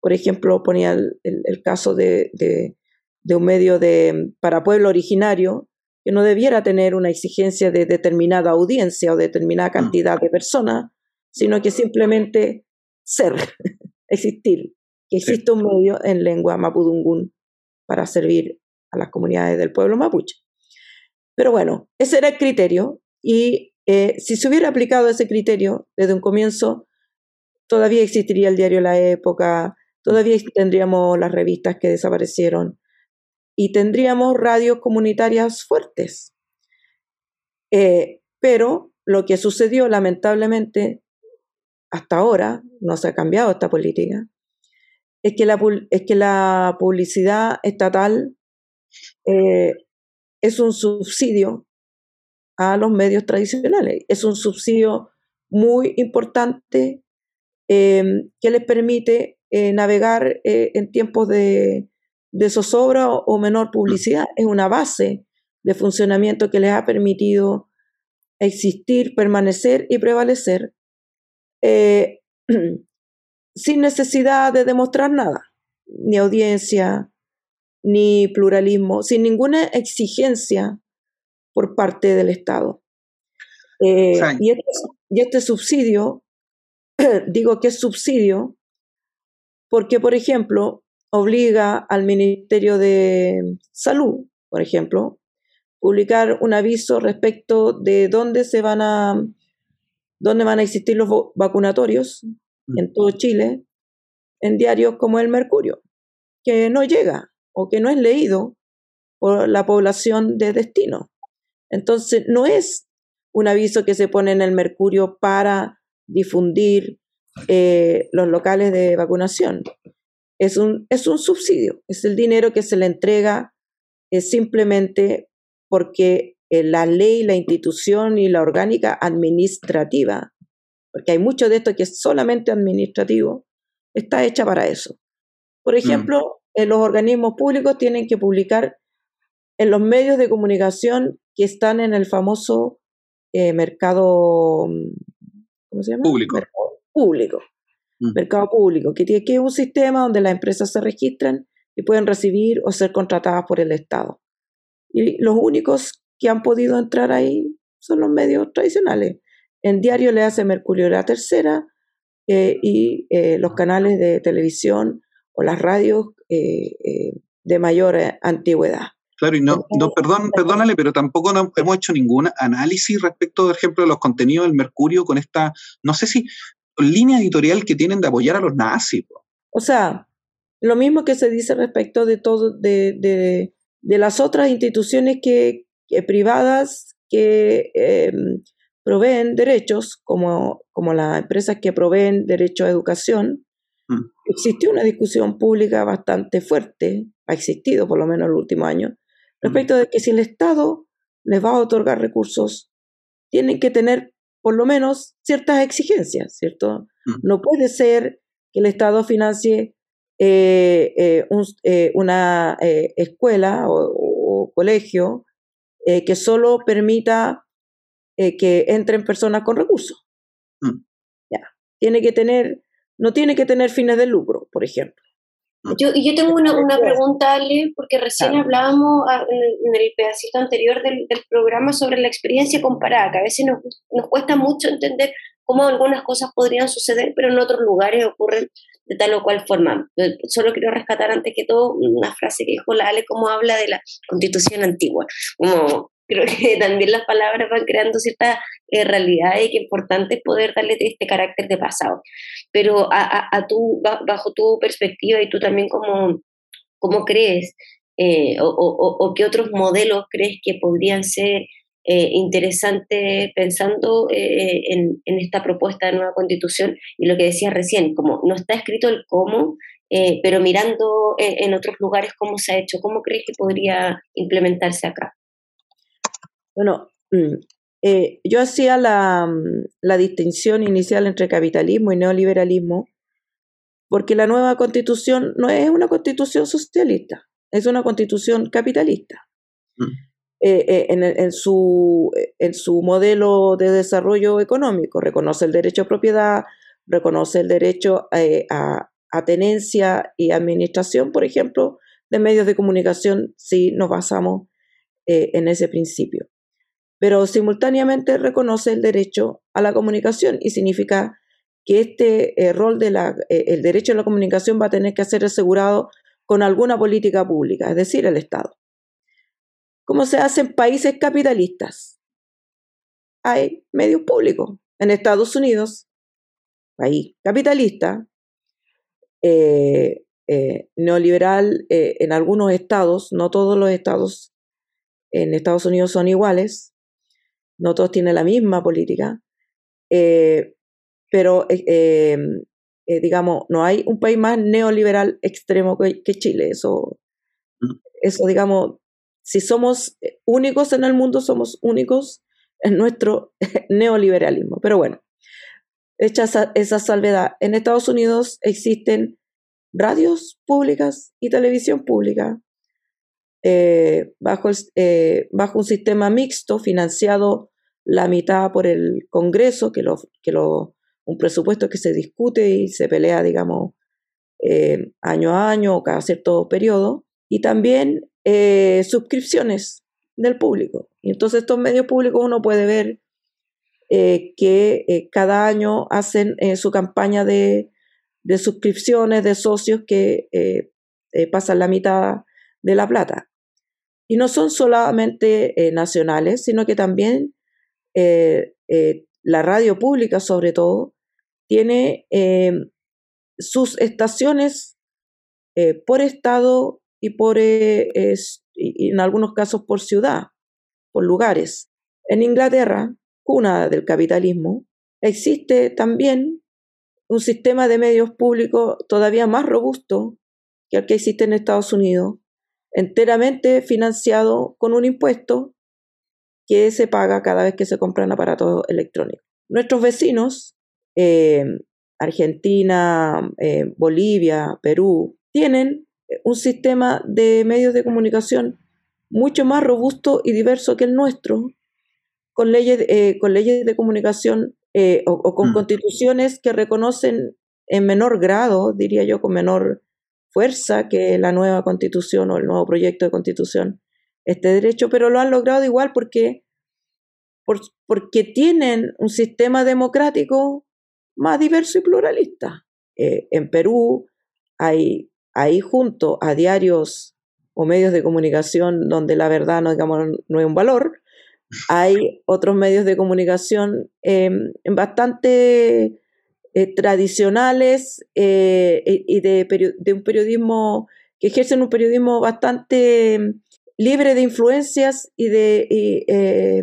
Por ejemplo, ponía el, el, caso de, de, de, un medio de, para pueblo originario que no debiera tener una exigencia de determinada audiencia o determinada mm. cantidad de personas, sino que simplemente ser, [laughs] existir, que existe un medio en lengua mapudungún para servir a las comunidades del pueblo mapuche. Pero bueno, ese era el criterio y eh, si se hubiera aplicado ese criterio desde un comienzo, todavía existiría el diario La Época, todavía tendríamos las revistas que desaparecieron y tendríamos radios comunitarias fuertes. Eh, pero lo que sucedió lamentablemente hasta ahora, no se ha cambiado esta política, es que la, es que la publicidad estatal eh, es un subsidio a los medios tradicionales, es un subsidio muy importante em, que les permite eh, navegar eh, en tiempos de, de zozobra o, menor publicidad. Es una base de funcionamiento que les ha permitido existir, permanecer y prevalecer [clears throat] sin necesidad de demostrar nada, ni audiencia, ni pluralismo, sin ninguna exigencia por parte del Estado. Eh, y, este, y, este, subsidio, [clears throat] digo que es subsidio, porque, por ejemplo, obliga al Ministerio de Salud, por ejemplo, publicar un aviso respecto de dónde se van a, dónde van a existir los vacunatorios Mm. en todo Chile en diarios como El Mercurio, que no llega o que no es leído por la población de destino. Entonces, no es un aviso que se pone en el Mercurio para difundir eh, los locales de vacunación. Es un, es un subsidio, es el dinero que se le entrega es simplemente porque eh, la ley, la institución y la orgánica administrativa porque hay mucho de esto que es solamente administrativo, está hecha para eso. Por mm. ejemplo, los organismos públicos tienen que publicar en los medios de comunicación que están en el famoso eh, mercado, ¿cómo se llama? Público. Mercado público. Mm. Mercado público, que, tiene, que es un sistema donde las empresas se registran y pueden recibir o ser contratadas por el Estado. Y los únicos que han podido entrar ahí son los medios tradicionales, en diario le hace Mercurio la tercera eh, y eh, los canales de televisión o las radios eh, de mayor antigüedad. Claro, y no, no perdón, perdónale, pero tampoco hemos hecho ningún análisis respecto, por ejemplo, de los contenidos del Mercurio con esta, no sé si, línea editorial que tienen de apoyar a los nazis. O sea, lo mismo que se dice respecto de todo, de, de, de las otras instituciones que, privadas que em, proveen derechos, como, como las empresas que proveen derecho a educación. Existió una discusión pública bastante fuerte, ha existido por lo menos en el último año, respecto de que si el Estado les va a otorgar recursos, tienen que tener por lo menos ciertas exigencias, ¿cierto? No puede ser que el Estado financie eh, eh, eh, una escuela o colegio que solo permita eh, que entren personas con recursos. Mm. Ya. Tiene que tener, no tiene que tener fines de lucro, por ejemplo. Mm. Yo, yo tengo una, una pregunta, Ale, porque recién hablábamos ah, en el, pedacito anterior del, del, programa sobre la experiencia comparada, que a veces nos, nos cuesta mucho entender cómo algunas cosas podrían suceder, pero en otros lugares ocurren de tal o cual forma. Eh, solo quiero rescatar antes que todo una frase que dijo la Ale, como habla de la constitución antigua, como creo que [laughs] también las palabras van creando cierta eh, realidad y que es importante poder darle este carácter de pasado. Pero a, a, tu, bajo tu perspectiva y tú también como, como crees, eh, o, o, qué otros modelos crees que podrían ser eh, interesantes pensando en, en, esta propuesta de nueva constitución y lo que decías recién, como no está escrito el cómo, pero mirando en otros lugares cómo se ha hecho, ¿cómo crees que podría implementarse acá? Bueno, mm, eh, yo hacía la, mm, la, distinción inicial entre capitalismo y neoliberalismo, porque la nueva constitución no es una constitución socialista, es una constitución capitalista. Mm. Eh, eh, en, en, su, en su modelo de desarrollo económico, reconoce el derecho a propiedad, reconoce el derecho a, a tenencia y administración, por ejemplo, de medios de comunicación, si nos basamos en ese principio pero simultáneamente reconoce el derecho a la comunicación y significa que este eh, rol del eh, derecho a la comunicación va a tener que ser asegurado con alguna política pública, es decir, el Estado. ¿Cómo se hace en países capitalistas? Hay medios públicos. En Estados Unidos, país capitalista, eh, neoliberal en algunos estados, no todos los estados en Estados Unidos son iguales, no todos tienen la misma política, eh, pero eh, eh, digamos, no hay un país más neoliberal extremo que, Chile. Eso, mm. eso, digamos, si somos únicos en el mundo, somos únicos en nuestro [laughs] neoliberalismo. Pero bueno, hecha esa, salvedad, en Estados Unidos existen radios públicas y televisión pública bajo, bajo un sistema mixto financiado la mitad por el Congreso, que, lo, un presupuesto que se discute y se pelea, digamos, eh, año a año o cada cierto periodo, y también eh, suscripciones del público. Y entonces estos medios públicos uno puede ver eh, que cada año hacen su campaña de, suscripciones de socios que pasan la mitad de la plata. Y no son solamente nacionales, sino que también eh, eh, la radio pública sobre todo, tiene eh, sus estaciones por estado y por, y en algunos casos por ciudad, por lugares. En Inglaterra, cuna del capitalismo, existe también un sistema de medios públicos todavía más robusto que el que existe en Estados Unidos, enteramente financiado con un impuesto que se paga cada vez que se compran aparatos electrónicos. Nuestros vecinos, eh, Argentina, eh, Bolivia, Perú, tienen un sistema de medios de comunicación mucho más robusto y diverso que el nuestro, con leyes, eh, con leyes de comunicación o, con mm. constituciones que reconocen en menor grado, diría yo, con menor fuerza que la nueva constitución o el nuevo proyecto de constitución este derecho, pero lo han logrado igual porque, porque tienen un sistema democrático más diverso y pluralista. Eh, en Perú hay ahí junto a diarios o medios de comunicación donde la verdad no, digamos, no es un valor, hay otros medios de comunicación em, bastante eh, tradicionales eh, y de, de, un periodismo que ejercen un periodismo bastante libre de influencias y de, eh,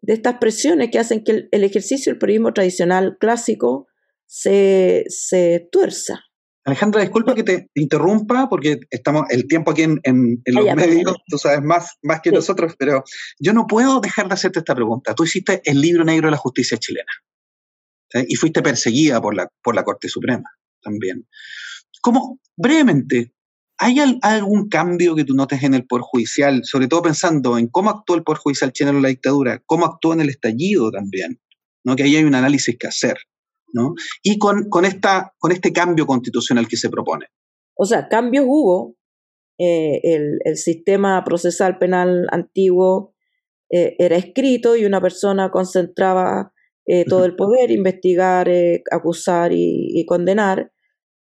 de estas presiones que hacen que el, ejercicio del periodismo tradicional clásico se, se tuerza. Alejandra, disculpa que te interrumpa porque estamos el tiempo aquí en, en, los medios, tú sabes más, más que nosotros, pero yo no puedo dejar de hacerte esta pregunta. Tú hiciste el libro negro de la justicia chilena y fuiste perseguida por la, por la Corte Suprema también. ¿Cómo, brevemente, ¿Hay algún cambio que tú notes en el Poder Judicial, sobre todo pensando en cómo actuó el Poder Judicial chileno en la dictadura, cómo actuó en el estallido también? ¿no? Que ahí hay un análisis que hacer. ¿no? Y con, con, esta, con este cambio constitucional que se propone. O sea, cambios hubo. Eh, el, el, sistema procesal penal antiguo eh, era escrito y una persona concentraba eh, todo el poder, investigar, acusar y, y condenar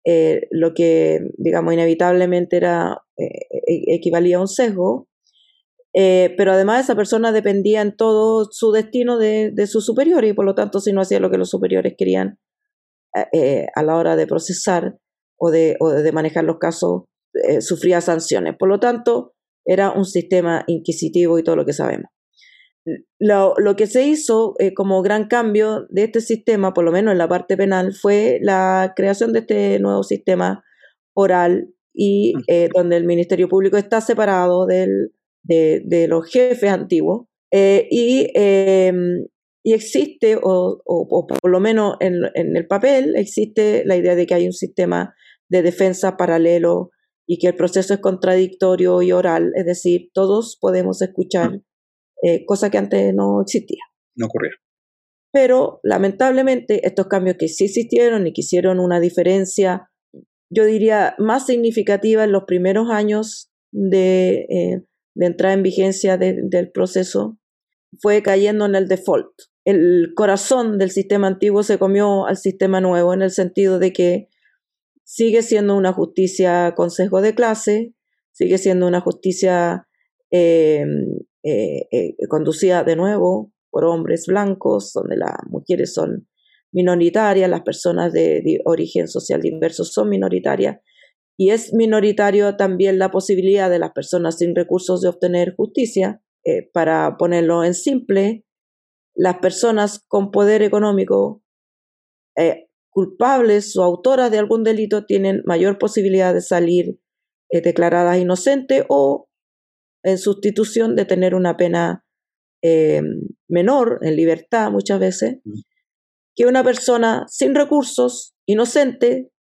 eh, lo que, digamos, inevitablemente era, eh, e, equivalía a un sesgo. Eh, pero además esa persona dependía en todo su destino de, de sus superiores y por lo tanto si no hacía lo que los superiores querían eh, a la hora de procesar o de, o de manejar los casos, sufría sanciones. Por lo tanto, era un sistema inquisitivo y todo lo que sabemos. Lo, lo que se hizo como gran cambio de este sistema, por lo menos en la parte penal, fue la creación de este nuevo sistema oral y eh, donde el Ministerio Público está separado del, de, los jefes antiguos. Eh, y, em, y, existe, o, o, por lo menos en, en, el papel, existe la idea de que hay un sistema de defensa paralelo y que el proceso es contradictorio y oral, es decir, todos podemos escuchar, eh, cosa que antes no existía. No ocurrió. Pero lamentablemente estos cambios que sí existieron y que hicieron una diferencia yo diría, más significativa en los primeros años de, eh, de entrada en vigencia del proceso fue cayendo en el default. El corazón del sistema antiguo se comió al sistema nuevo en el sentido de que sigue siendo una justicia consejo de clase, sigue siendo una justicia eh, eh, conducida de nuevo por hombres blancos, donde las mujeres son minoritarias, las personas de, origen social diverso son minoritarias, y es minoritario también la posibilidad de las personas sin recursos de obtener justicia. Eh, para ponerlo en simple, las personas con poder económico eh, culpables o autoras de algún delito tienen mayor posibilidad de salir eh, declaradas inocentes o en sustitución de tener una pena menor en libertad muchas veces que una persona sin recursos, inocente,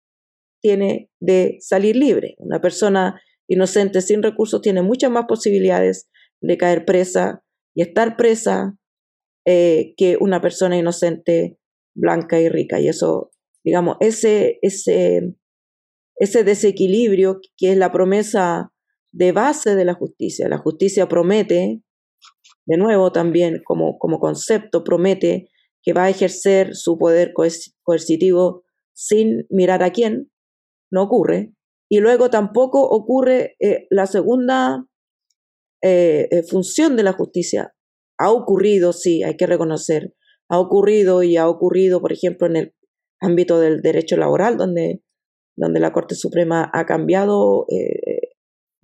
tiene de salir libre. Una persona inocente sin recursos tiene muchas más posibilidades de caer presa y estar presa eh, que una persona inocente, blanca y rica. Y eso, digamos, ese, ese, ese desequilibrio que es la promesa de base de la justicia. La justicia promete, de nuevo también como, como concepto, promete que va a ejercer su poder coercitivo sin mirar a quién, no ocurre. Y luego tampoco ocurre eh, la segunda eh, eh, función de la justicia. Ha ocurrido, sí, hay que reconocer, ha ocurrido y ha ocurrido, por ejemplo, en el ámbito del derecho laboral, donde, donde la Corte Suprema ha cambiado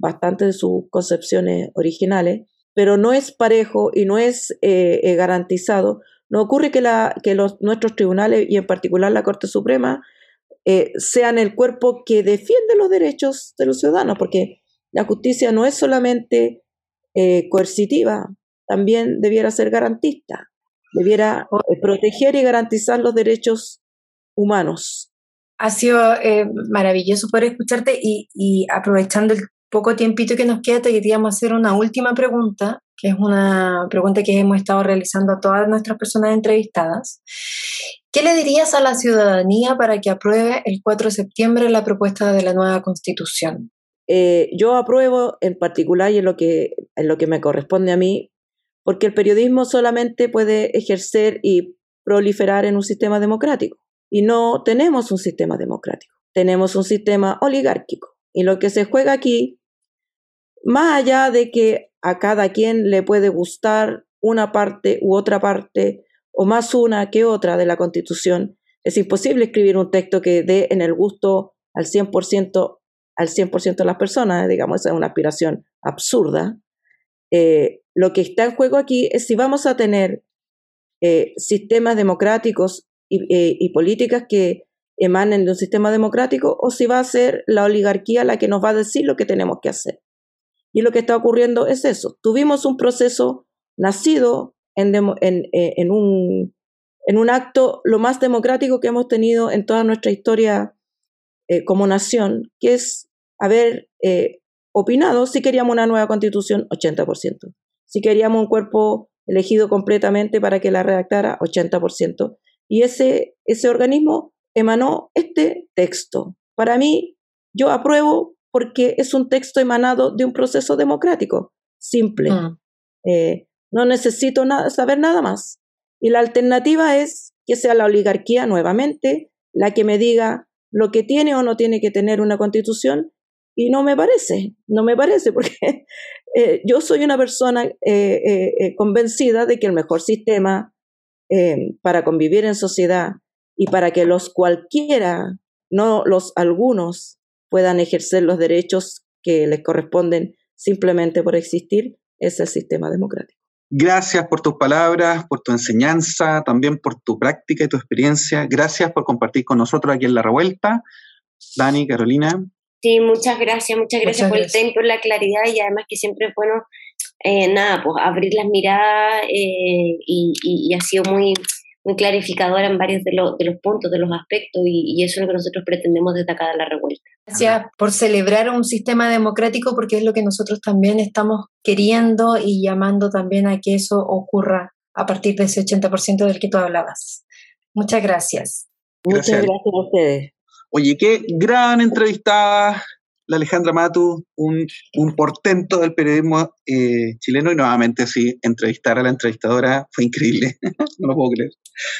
bastante de sus concepciones originales, pero no es parejo y no es garantizado no ocurre que, los, nuestros tribunales y en particular la Corte Suprema eh, sean el cuerpo que defiende los derechos de los ciudadanos, porque la justicia no es solamente eh, coercitiva, también debiera ser garantista, debiera eh, proteger y garantizar los derechos humanos. Ha sido maravilloso poder escucharte y, y aprovechando el poco tiempito que nos queda, te queríamos hacer una última pregunta, que es una pregunta que hemos estado realizando a todas nuestras personas entrevistadas. ¿Qué le dirías a la ciudadanía para que apruebe el 4 de septiembre la propuesta de la nueva constitución? Eh, yo apruebo en particular y en lo, que, en lo que me corresponde a mí, porque el periodismo solamente puede ejercer y proliferar en un sistema democrático. Y no tenemos un sistema democrático, tenemos un sistema oligárquico. Y lo que se juega aquí más allá de que a cada quien le puede gustar una parte u otra parte, o más una que otra de la Constitución, es imposible escribir un texto que dé en el gusto al 100%, al 100 de las personas, digamos, esa es una aspiración absurda. Eh, lo que está en juego aquí es si vamos a tener eh, sistemas democráticos y, eh, y, políticas que emanen de un sistema democrático o si va a ser la oligarquía la que nos va a decir lo que tenemos que hacer. Y lo que está ocurriendo es eso. Tuvimos un proceso nacido eh, en, un, en un acto lo más democrático que hemos tenido en toda nuestra historia eh, como nación, que es haber eh, opinado si queríamos una nueva constitución, 80%. Si queríamos un cuerpo elegido completamente para que la redactara, 80%. Y ese, ese organismo emanó este texto. Para mí, yo apruebo porque es un texto emanado de un proceso democrático, simple. Mm. Eh, no necesito saber nada más. Y la alternativa es que sea la oligarquía nuevamente la que me diga lo que tiene o no tiene que tener una constitución y no me parece, no me parece, [laughs] porque eh, yo soy una persona eh, convencida de que el mejor sistema para convivir en sociedad y para que los cualquiera, no los algunos, puedan ejercer los derechos que les corresponden simplemente por existir, es el sistema democrático. Gracias por tus palabras, por tu enseñanza, también por tu práctica y tu experiencia. Gracias por compartir con nosotros aquí en La Revuelta. Dani, Carolina. Sí, muchas gracias, muchas gracias por el tiempo, la claridad y además que siempre es bueno, eh, nada, pues abrir las miradas eh, y, ha sido muy, muy clarificadora en varios de, de los puntos, de los aspectos y, y, eso es lo que nosotros pretendemos desde acá de la revuelta. Gracias por celebrar un sistema democrático porque es lo que nosotros también estamos queriendo y llamando también a que eso ocurra a partir de ese 80% del que tú hablabas. Muchas gracias. Muchas gracias a ustedes. Oye, qué gran entrevistada Alejandra Matu, un, portento del periodismo eh, chileno y nuevamente sí, entrevistar a la entrevistadora fue increíble. [laughs] no lo puedo creer.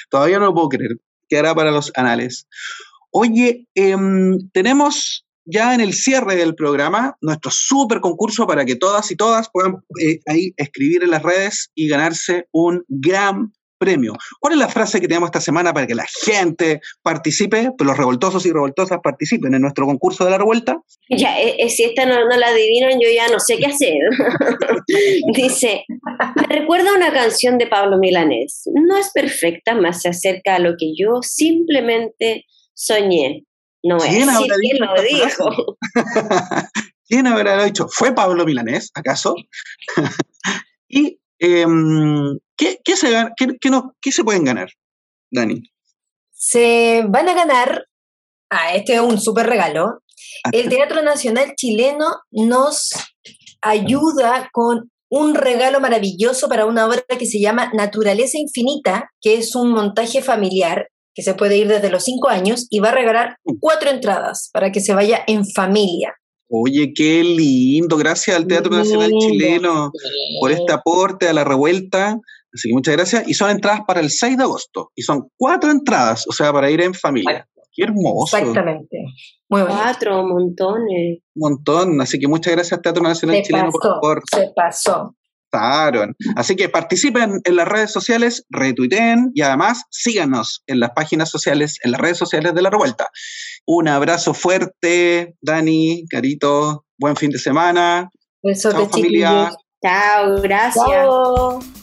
Todavía no lo puedo creer. Quedará para los anales. Oye, em, tenemos ya en el cierre del programa nuestro super concurso para que todas y todas puedan eh, ahí escribir en las redes y ganarse un gran premio. ¿Cuál es la frase que tenemos esta semana para que la gente participe, los revoltosos y revoltosas participen en nuestro concurso de la revuelta? [laughs] Ya, eh, eh, si esta no, la adivinan, yo ya no sé qué hacer. [laughs] Dice, me recuerda una canción de Pablo Milanés. No es perfecta, más se acerca a lo que yo simplemente soñé. No es quién lo dijo. [laughs] ¿Quién habrá dicho? ¿Fue Pablo Milanés, acaso? y em, ¿qué, se, qué, no, ¿qué se pueden ganar, Dani? Se van a ganar, ah, este es un súper regalo, el Teatro Nacional Chileno nos ayuda con un regalo maravilloso para una obra que se llama Naturaleza Infinita, que es un montaje familiar que se puede ir desde los cinco años y va a regalar cuatro entradas para que se vaya en familia. Oye, qué lindo. Gracias al Teatro Nacional Chileno por este aporte a la revuelta. Así que muchas gracias. Y son entradas para el 6 de agosto. Y son cuatro entradas, o sea, para ir en familia. Qué hermoso. Exactamente. Muy Cuatro, montones. Un montón. Así que muchas gracias Teatro Nacional Chileno por, Se pasó. Así que participen en las redes sociales, retuiteen y además síganos en las páginas sociales, en las redes sociales de la revuelta. Un abrazo fuerte, Dani, Carito, buen fin de semana. Chao, familia. Chao, gracias.